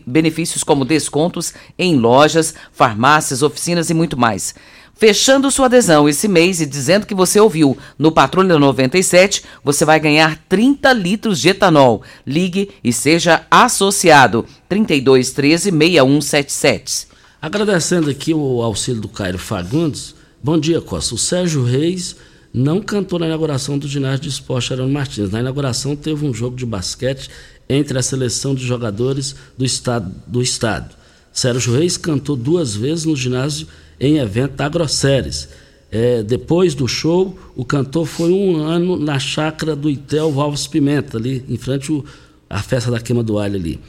benefícios como descontos em lojas, farmácias, oficinas e muito mais. Fechando sua adesão esse mês e dizendo que você ouviu no Patrulha 97, você vai ganhar 30 litros de etanol. Ligue e seja associado. 3213 6177. Agradecendo aqui o auxílio do Cairo Fagundes. Bom dia, Costa. O Sérgio Reis não cantou na inauguração do ginásio de esporte Arano Martins. Na inauguração teve um jogo de basquete entre a seleção de jogadores do estado. Do estado. Sérgio Reis cantou duas vezes no ginásio em evento da Grosseres. É, depois do show, o cantor foi um ano na chácara do Itel Valves Pimenta, ali em frente à festa da queima do alho ali.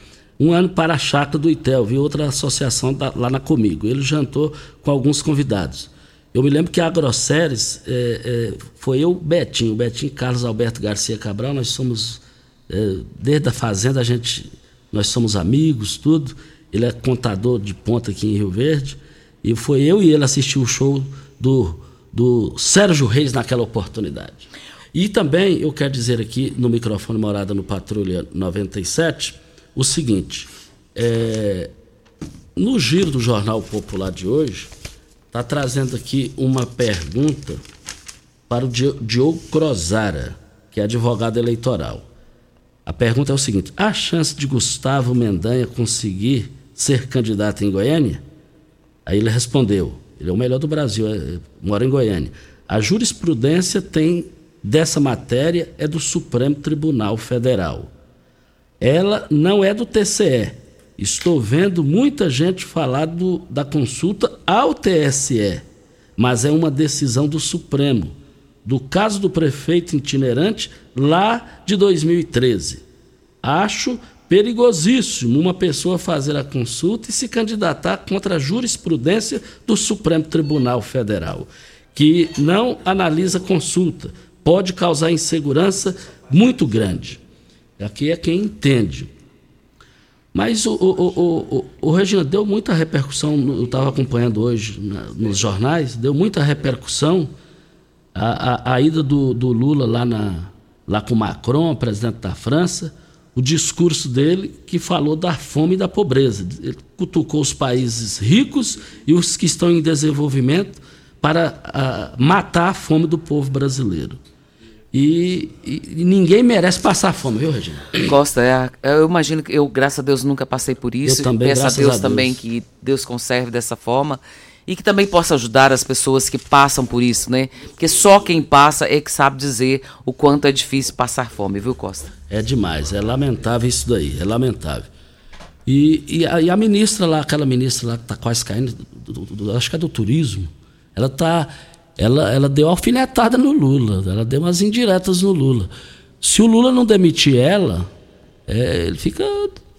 Um ano para a chácara do Itel, vi outra associação da, lá na Comigo. Ele jantou com alguns convidados. Eu me lembro que a Grosseres é, é, foi eu, Betinho, Betinho Carlos Alberto Garcia Cabral, nós somos, é, desde a fazenda, a gente, nós somos amigos, tudo. Ele é contador de ponta aqui em Rio Verde. E foi eu e ele assistir o show do, do Sérgio Reis naquela oportunidade. E também eu quero dizer aqui no microfone Morada no Patrulha 97 o seguinte: é, no giro do Jornal Popular de hoje, está trazendo aqui uma pergunta para o Diogo Crozara, que é advogado eleitoral. A pergunta é o seguinte: há chance de Gustavo Mendanha conseguir ser candidato em Goiânia? Aí ele respondeu: ele é o melhor do Brasil, é, mora em Goiânia. A jurisprudência tem dessa matéria é do Supremo Tribunal Federal. Ela não é do TCE. Estou vendo muita gente falar do, da consulta ao TSE, mas é uma decisão do Supremo, do caso do prefeito itinerante lá de 2013. Acho perigosíssimo uma pessoa fazer a consulta e se candidatar contra a jurisprudência do Supremo Tribunal Federal, que não analisa consulta, pode causar insegurança muito grande. Aqui é quem entende. Mas o, o, o, o, deu muita repercussão, eu estava acompanhando hoje nos jornais, deu muita repercussão a, a, ida do, do Lula lá, na, lá com Macron, presidente da França, o discurso dele que falou da fome e da pobreza. Ele cutucou os países ricos e os que estão em desenvolvimento para uh, matar a fome do povo brasileiro. E, e, e, ninguém merece passar fome, viu, Regina? Costa, é, eu imagino que eu, graças a Deus, nunca passei por isso. Eu também, Peço a Deus, a Deus também que Deus conserve dessa forma e que também possa ajudar as pessoas que passam por isso, né? Porque só quem passa é que sabe dizer o quanto é difícil passar fome, viu, Costa? É demais, é lamentável isso daí, é lamentável. E, e, a, e a, ministra lá, aquela ministra lá que está quase caindo, do, do, do, acho que é do turismo, ela tá, ela, ela deu alfinetada no Lula, ela deu umas indiretas no Lula. Se o Lula não demitir ela, é, ele fica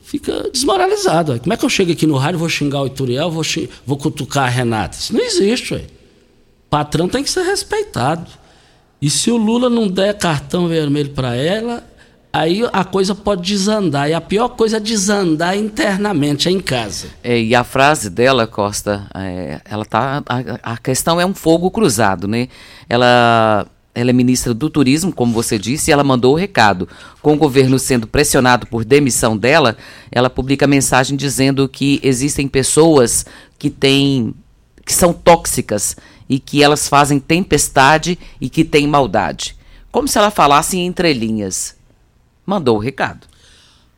fica desmoralizado. Como é que eu chego aqui no rádio, vou xingar o Ituriel, vou, vou cutucar a Renata? Isso não existe, ué. Patrão tem que ser respeitado. E se o Lula não der cartão vermelho para ela, aí a coisa pode desandar. E a pior coisa é desandar internamente, é em casa. É, e a frase dela, Costa, é, ela tá. A, a questão é um fogo cruzado, né? Ela ela é ministra do Turismo, como você disse, e ela mandou o recado. Com o governo sendo pressionado por demissão dela, ela publica mensagem dizendo que existem pessoas que têm que são tóxicas e que elas fazem tempestade e que têm maldade. Como se ela falasse em entrelinhas. Mandou o recado.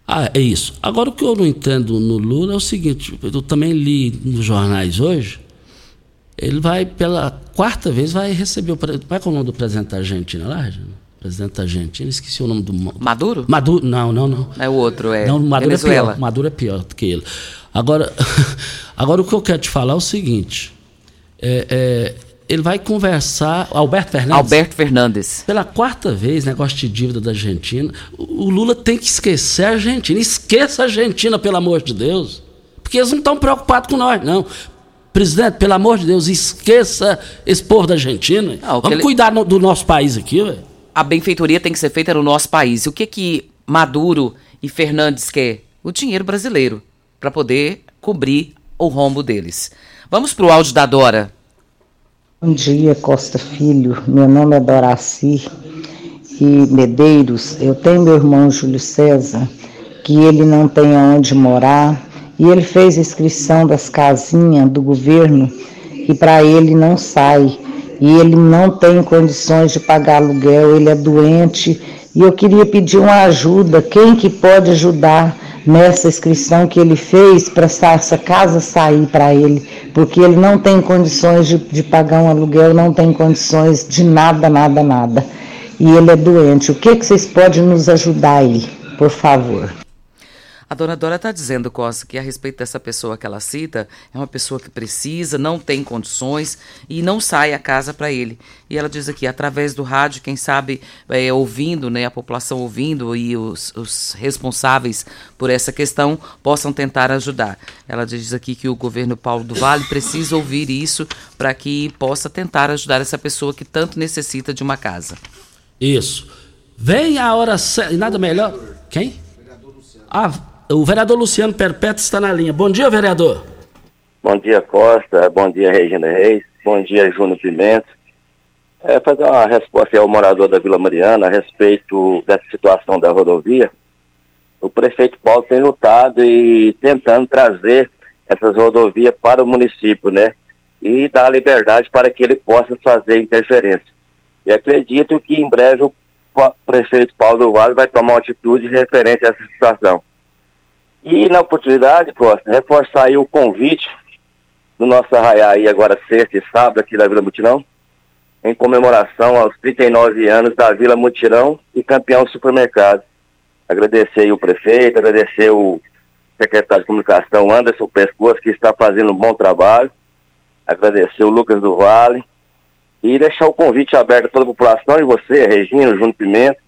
Ah, é isso. Agora o que eu não entendo no Lula é o seguinte, eu também li nos jornais hoje ele vai, pela quarta vez, vai receber o. Como é que é o nome do presidente da Argentina lá, Presidente da Argentina, esqueci o nome do. Maduro? Maduro, não, não, não. É o outro, é. Não, Maduro Venezuela. é pior. Maduro é pior do que ele. Agora, agora o que eu quero te falar é o seguinte: é, é, ele vai conversar. Alberto Fernandes. Alberto Fernandes. Pela quarta vez, negócio de dívida da Argentina. O, Lula tem que esquecer a Argentina. Esqueça a Argentina, pelo amor de Deus. Porque eles não estão preocupados com nós, não. Presidente, pelo amor de Deus, esqueça esse povo da Argentina. Ah, Vamos ele... cuidar no, do nosso país aqui, velho. A benfeitoria tem que ser feita no nosso país. E o que que Maduro e Fernandes quer? O dinheiro brasileiro, para poder cobrir o rombo deles. Vamos para o áudio da Dora. Bom dia, Costa Filho. Meu nome é Doraci e Medeiros. Eu tenho meu irmão Júlio César, que ele não tem onde morar e ele fez inscrição das casinhas do governo e para ele não sai. E ele não tem condições de pagar aluguel, ele é doente. E eu queria pedir uma ajuda, quem que pode ajudar nessa inscrição que ele fez para essa casa sair para ele, porque ele não tem condições de, de pagar um aluguel, não tem condições de nada, nada, nada. E ele é doente. O que, que vocês podem nos ajudar aí, por favor? A dona Dora está dizendo, Costa, que a respeito dessa pessoa que ela cita, é uma pessoa que precisa, não tem condições e não sai a casa para ele. E ela diz aqui, através do rádio, quem sabe é, ouvindo, né, a população ouvindo e os, os responsáveis por essa questão possam tentar ajudar. Ela diz aqui que o governo Paulo do Vale precisa ouvir isso para que possa tentar ajudar essa pessoa que tanto necessita de uma casa. Isso. Vem a hora certa. Nada melhor. Quem? Ah, o vereador Luciano Perpétuo está na linha. Bom dia, vereador. Bom dia, Costa. Bom dia, Regina Reis. Bom dia, Júnior Pimenta. É, fazer uma resposta ao morador da Vila Mariana a respeito dessa situação da rodovia. O prefeito Paulo tem lutado e tentando trazer essas rodovias para o município, né? E dar liberdade para que ele possa fazer interferência. E acredito que em breve o prefeito Paulo do Vale vai tomar uma atitude referente a essa situação. E na oportunidade, Costa, reforçar aí o convite do nosso arraiá aí agora sexta e sábado aqui da Vila Mutirão, em comemoração aos 39 anos da Vila Mutirão e campeão supermercado. Agradecer o prefeito, agradecer o secretário de comunicação Anderson Pescoço, que está fazendo um bom trabalho, agradecer o Lucas do Vale e deixar o convite aberto a toda a população e você, Regina, Júnior Pimenta.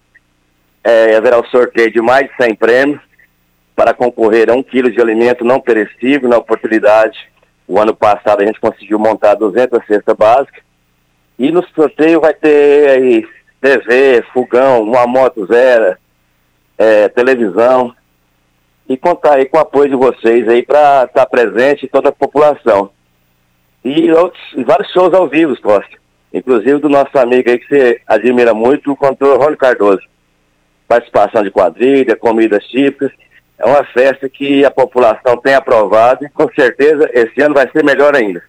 É, haverá o sorteio de mais de 100 prêmios para concorrer a um quilo de alimento não perecível na oportunidade. O ano passado a gente conseguiu montar 200 cestas básicas e no sorteio vai ter aí TV, fogão, uma moto zero, é, televisão. E contar aí com o apoio de vocês aí para estar tá presente toda a população. E, outros, vários shows ao vivo, Costa. Inclusive do nosso amigo aí que você admira muito, o cantor Rony Cardoso. Participação de quadrilha, comidas típicas. É uma festa que a população tem aprovado e com certeza esse ano vai ser melhor ainda.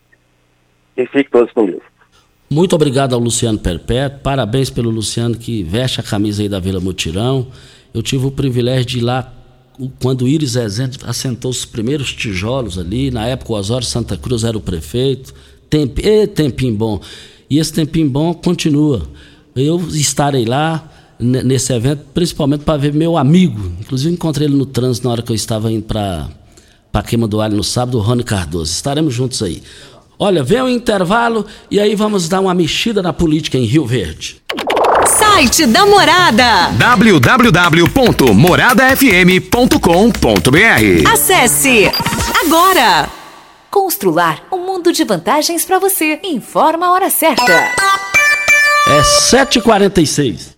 E fiquem todos comigo. Muito obrigado ao Luciano Perpétuo, parabéns pelo Luciano que veste a camisa aí da Vila Mutirão. Eu tive o privilégio de ir lá quando o Iris Rezende assentou os primeiros tijolos ali, na época o Osório Santa Cruz era o prefeito. Temp, e tempinho bom. E esse tempinho bom continua. Eu estarei lá nesse evento, principalmente para ver meu amigo. Inclusive encontrei ele no trânsito na hora que eu estava indo para a queima do alho no sábado, o Rony Cardoso. Estaremos juntos aí. Olha, vem o intervalo e aí vamos dar uma mexida na política em Rio Verde. Site da Morada www.moradafm.com.br Acesse agora. Constrular um mundo de vantagens para você. Informa a hora certa. É 7h46.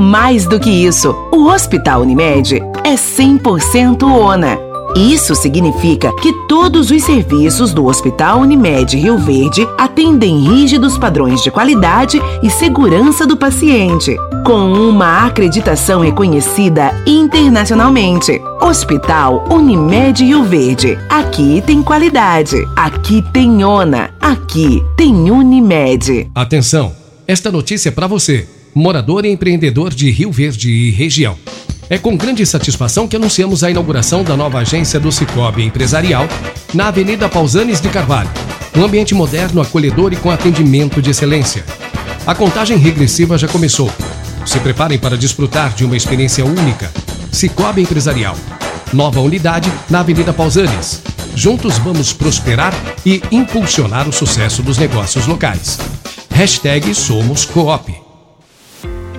Mais do que isso, o Hospital Unimed é 100% ONA. Isso significa que todos os serviços do Hospital Unimed Rio Verde atendem rígidos padrões de qualidade e segurança do paciente, com uma acreditação reconhecida internacionalmente. Hospital Unimed Rio Verde. Aqui tem qualidade, aqui tem ONA, aqui tem Unimed. Atenção! Esta notícia é para você, morador e empreendedor de Rio Verde e região. É com grande satisfação que anunciamos a inauguração da nova agência do Cicobi Empresarial na Avenida Pausanes de Carvalho. Um ambiente moderno, acolhedor e com atendimento de excelência. A contagem regressiva já começou. Se preparem para desfrutar de uma experiência única. Cicobi Empresarial. Nova unidade na Avenida Pausanes. Juntos vamos prosperar e impulsionar o sucesso dos negócios locais. Hashtag Somos Coop.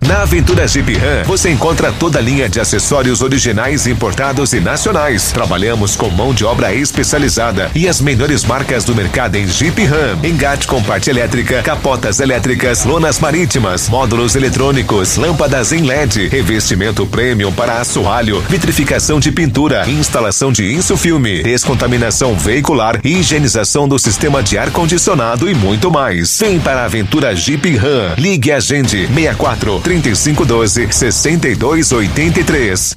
Na Aventura Jeep Ram, você encontra toda a linha de acessórios originais importados e nacionais. Trabalhamos com mão de obra especializada e as melhores marcas do mercado em Jeep Ram. Engate com parte elétrica, capotas elétricas, lonas marítimas, módulos eletrônicos, lâmpadas em LED, revestimento premium para assoalho, vitrificação de pintura, instalação de insufilme, descontaminação veicular, higienização do sistema de ar-condicionado e muito mais. Vem para a Aventura Jeep Ram. Ligue a gente 64 3512 6283.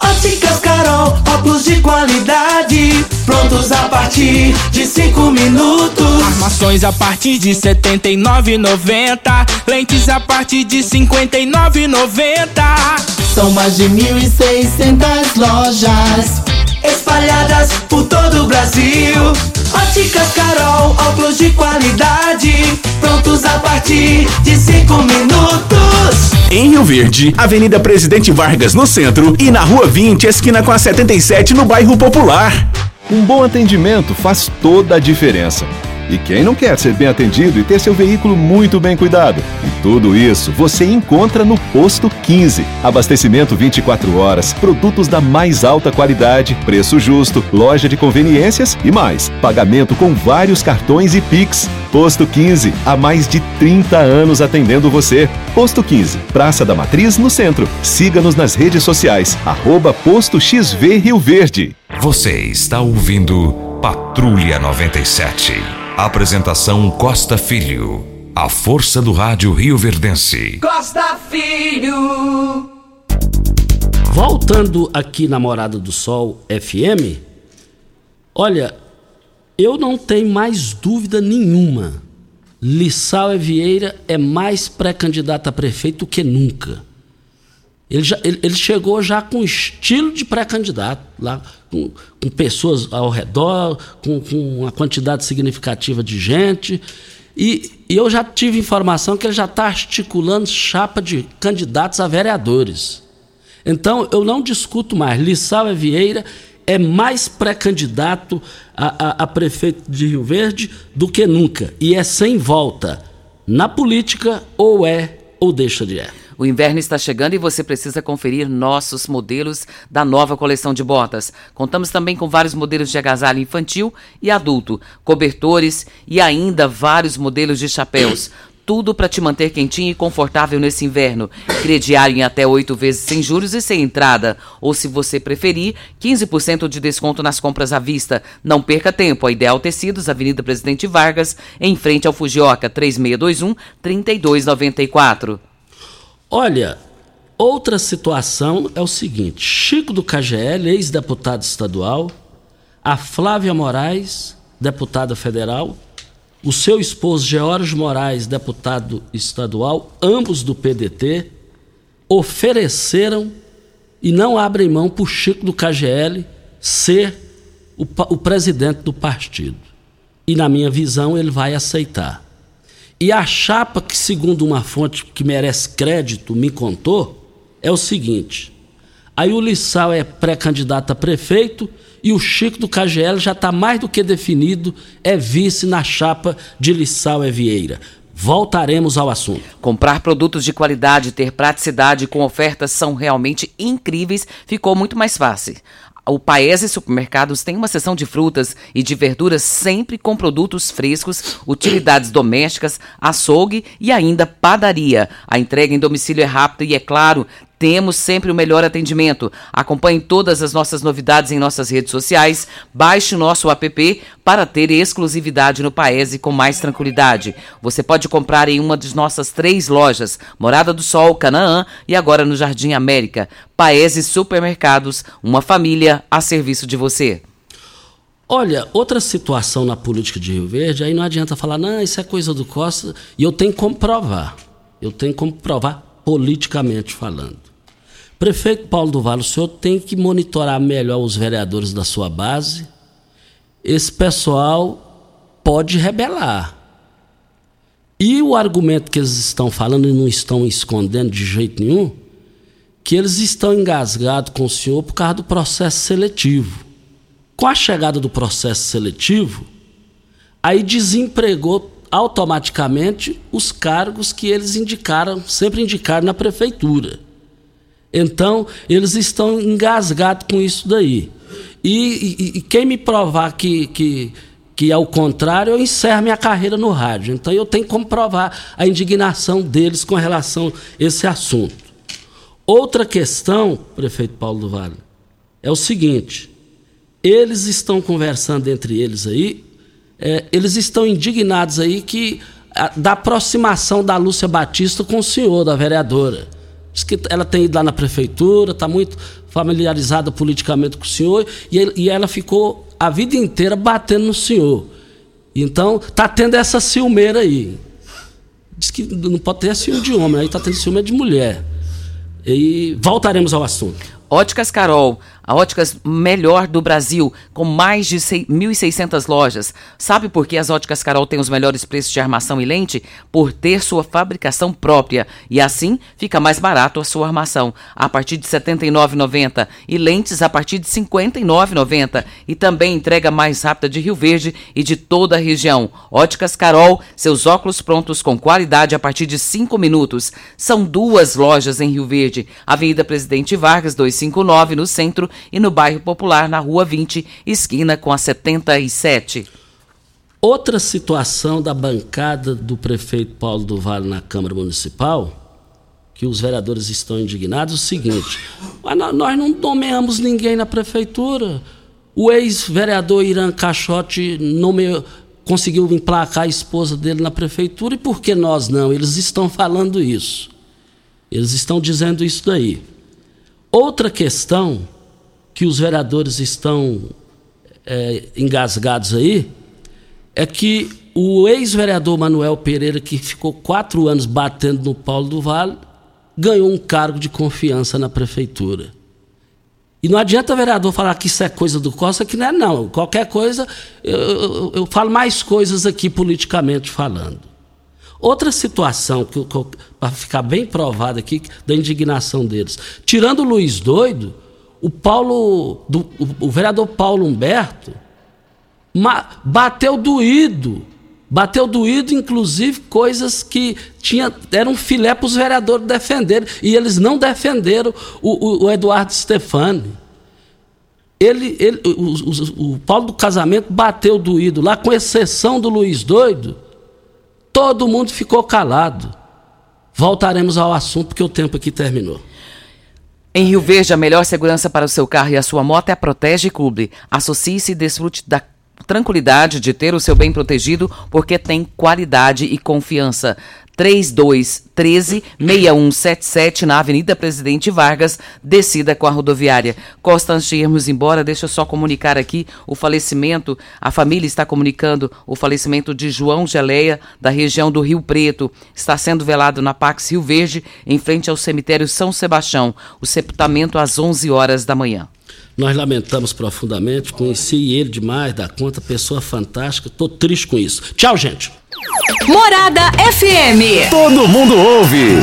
Óticas Carol, óculos de qualidade, prontos a partir de cinco minutos. Armações a partir de 79,90, lentes a partir de 59,90. São mais de 1.600 lojas espalhadas por todo o Brasil. Óticas Carol, óculos de qualidade, prontos a partir de cinco minutos. Em Rio Verde, Avenida Presidente Vargas no centro e na Rua 20, esquina com a 77 no bairro Popular. Um bom atendimento faz toda a diferença. E quem não quer ser bem atendido e ter seu veículo muito bem cuidado? E tudo isso você encontra no Posto 15. Abastecimento 24 horas, produtos da mais alta qualidade, preço justo, loja de conveniências e mais. Pagamento com vários cartões e Pix. Posto 15, há mais de 30 anos atendendo você. Posto 15, Praça da Matriz, no centro. Siga-nos nas redes sociais, arroba Posto XV Rio Verde. Você está ouvindo Patrulha 97. Apresentação Costa Filho. A força do rádio Rio Verdense. Costa Filho. Voltando aqui na Morada do Sol FM, olha, eu não tenho mais dúvida nenhuma. Lissau Vieira é mais pré-candidato a prefeito do que nunca. Ele, já, ele, ele chegou já com estilo de pré-candidato, lá com, com, pessoas ao redor, com, com uma quantidade significativa de gente. E, e eu já tive informação que ele já está articulando chapa de candidatos a vereadores. Então, eu não discuto mais. Lissau Vieira é mais pré-candidato a, a, a, prefeito de Rio Verde do que nunca. E é sem volta. Na política, ou é ou deixa de é. O inverno está chegando e você precisa conferir nossos modelos da nova coleção de botas. Contamos também com vários modelos de agasalho infantil e adulto, cobertores e ainda vários modelos de chapéus tudo para te manter quentinho e confortável nesse inverno. Crediário em até oito vezes sem juros e sem entrada. Ou, se você preferir, 15% de desconto nas compras à vista. Não perca tempo. A Ideal Tecidos, Avenida Presidente Vargas, em frente ao Fujioka, 3621-3294. Olha, outra situação é o seguinte: Chico do KGL, ex-deputado estadual, a Flávia Moraes, deputada federal, o seu esposo George Moraes, deputado estadual, ambos do PDT, ofereceram e não abrem mão para o Chico do KGL ser o, o presidente do partido. E, na minha visão, ele vai aceitar. E a chapa que, segundo uma fonte que merece crédito, me contou, é o seguinte: aí o Lissau é pré-candidato a prefeito e o Chico do KGL já está mais do que definido, é vice na chapa de Lissau é Vieira. Voltaremos ao assunto. Comprar produtos de qualidade, ter praticidade com ofertas são realmente incríveis, ficou muito mais fácil. O Paese Supermercados tem uma seção de frutas e de verduras sempre com produtos frescos, utilidades domésticas, açougue e ainda padaria. A entrega em domicílio é rápida e, é claro, temos sempre o melhor atendimento. Acompanhe todas as nossas novidades em nossas redes sociais. Baixe o nosso app para ter exclusividade no Paese com mais tranquilidade. Você pode comprar em uma de nossas três lojas: Morada do Sol, Canaã e agora no Jardim América. Paese Supermercados, uma família a serviço de você. Olha, outra situação na política de Rio Verde, aí não adianta falar, não, isso é coisa do Costa, e eu tenho como provar. Eu tenho como provar politicamente falando. Prefeito Paulo do Vale, o senhor tem que monitorar melhor os vereadores da sua base. Esse pessoal pode rebelar. E o argumento que eles estão falando e não estão escondendo de jeito nenhum, que eles estão engasgados com o senhor por causa do processo seletivo. Com a chegada do processo seletivo, aí desempregou automaticamente os cargos que eles indicaram, sempre indicaram na prefeitura. Então, eles estão engasgados com isso daí. E, e, e quem me provar que, que, que é o contrário, eu encerro minha carreira no rádio. Então, eu tenho como provar a indignação deles com relação a esse assunto. Outra questão, prefeito Paulo do Vale, é o seguinte: eles estão conversando entre eles aí, é, eles estão indignados aí que da aproximação da Lúcia Batista com o senhor, da vereadora. Diz que ela tem ido lá na prefeitura, está muito familiarizada politicamente com o senhor, e, e ela ficou a vida inteira batendo no senhor. Então, está tendo essa ciumeira aí. Diz que não pode ter ciúme de homem, aí está tendo ciúme de mulher. E voltaremos ao assunto. Óticas Carol, a Óticas melhor do Brasil, com mais de 1.600 lojas. Sabe por que as Óticas Carol têm os melhores preços de armação e lente? Por ter sua fabricação própria. E assim fica mais barato a sua armação, a partir de R$ 79,90 e lentes a partir de R$ 59,90. E também entrega mais rápida de Rio Verde e de toda a região. Óticas Carol, seus óculos prontos com qualidade a partir de 5 minutos. São duas lojas em Rio Verde, Avenida Presidente Vargas, 259, no centro e no bairro Popular, na Rua 20, esquina com a 77. Outra situação da bancada do prefeito Paulo do Vale na Câmara Municipal, que os vereadores estão indignados, é o seguinte: nós não nomeamos ninguém na prefeitura. O ex-vereador Irã Caixote conseguiu emplacar a esposa dele na prefeitura, e por que nós não? Eles estão falando isso. Eles estão dizendo isso daí. Outra questão que os vereadores estão é, engasgados aí é que o ex-vereador Manuel Pereira, que ficou quatro anos batendo no Paulo do Vale, ganhou um cargo de confiança na prefeitura. E não adianta o vereador falar que isso é coisa do Costa, que não é não. Qualquer coisa, eu, eu, eu falo mais coisas aqui politicamente falando. Outra situação, que, que para ficar bem provada aqui, da indignação deles. Tirando o Luiz Doido, o Paulo, do, o, vereador Paulo Humberto, bateu doído, bateu doído, inclusive, coisas que tinha, eram filé para os vereadores defenderem, e eles não defenderam o, o, o Eduardo Stefani. Ele, ele, o, o, Paulo do Casamento bateu doído lá, com exceção do Luiz Doido, todo mundo ficou calado. Voltaremos ao assunto, porque o tempo aqui terminou. Em Rio Verde, a melhor segurança para o seu carro e a sua moto é a Protege Clube. Associe-se e desfrute da tranquilidade de ter o seu bem protegido, porque tem qualidade e confiança. 3213 6177 na Avenida Presidente Vargas, descida com a rodoviária. Costa, antes de irmos embora, deixa eu só comunicar aqui o falecimento. A família está comunicando o falecimento de João Geleia, da região do Rio Preto. Está sendo velado na Pax Rio Verde, em frente ao cemitério São Sebastião. O sepultamento às 11 horas da manhã. Nós lamentamos profundamente, conheci ele demais da conta, pessoa fantástica, estou triste com isso. Tchau, gente. Morada FM. Todo mundo ouve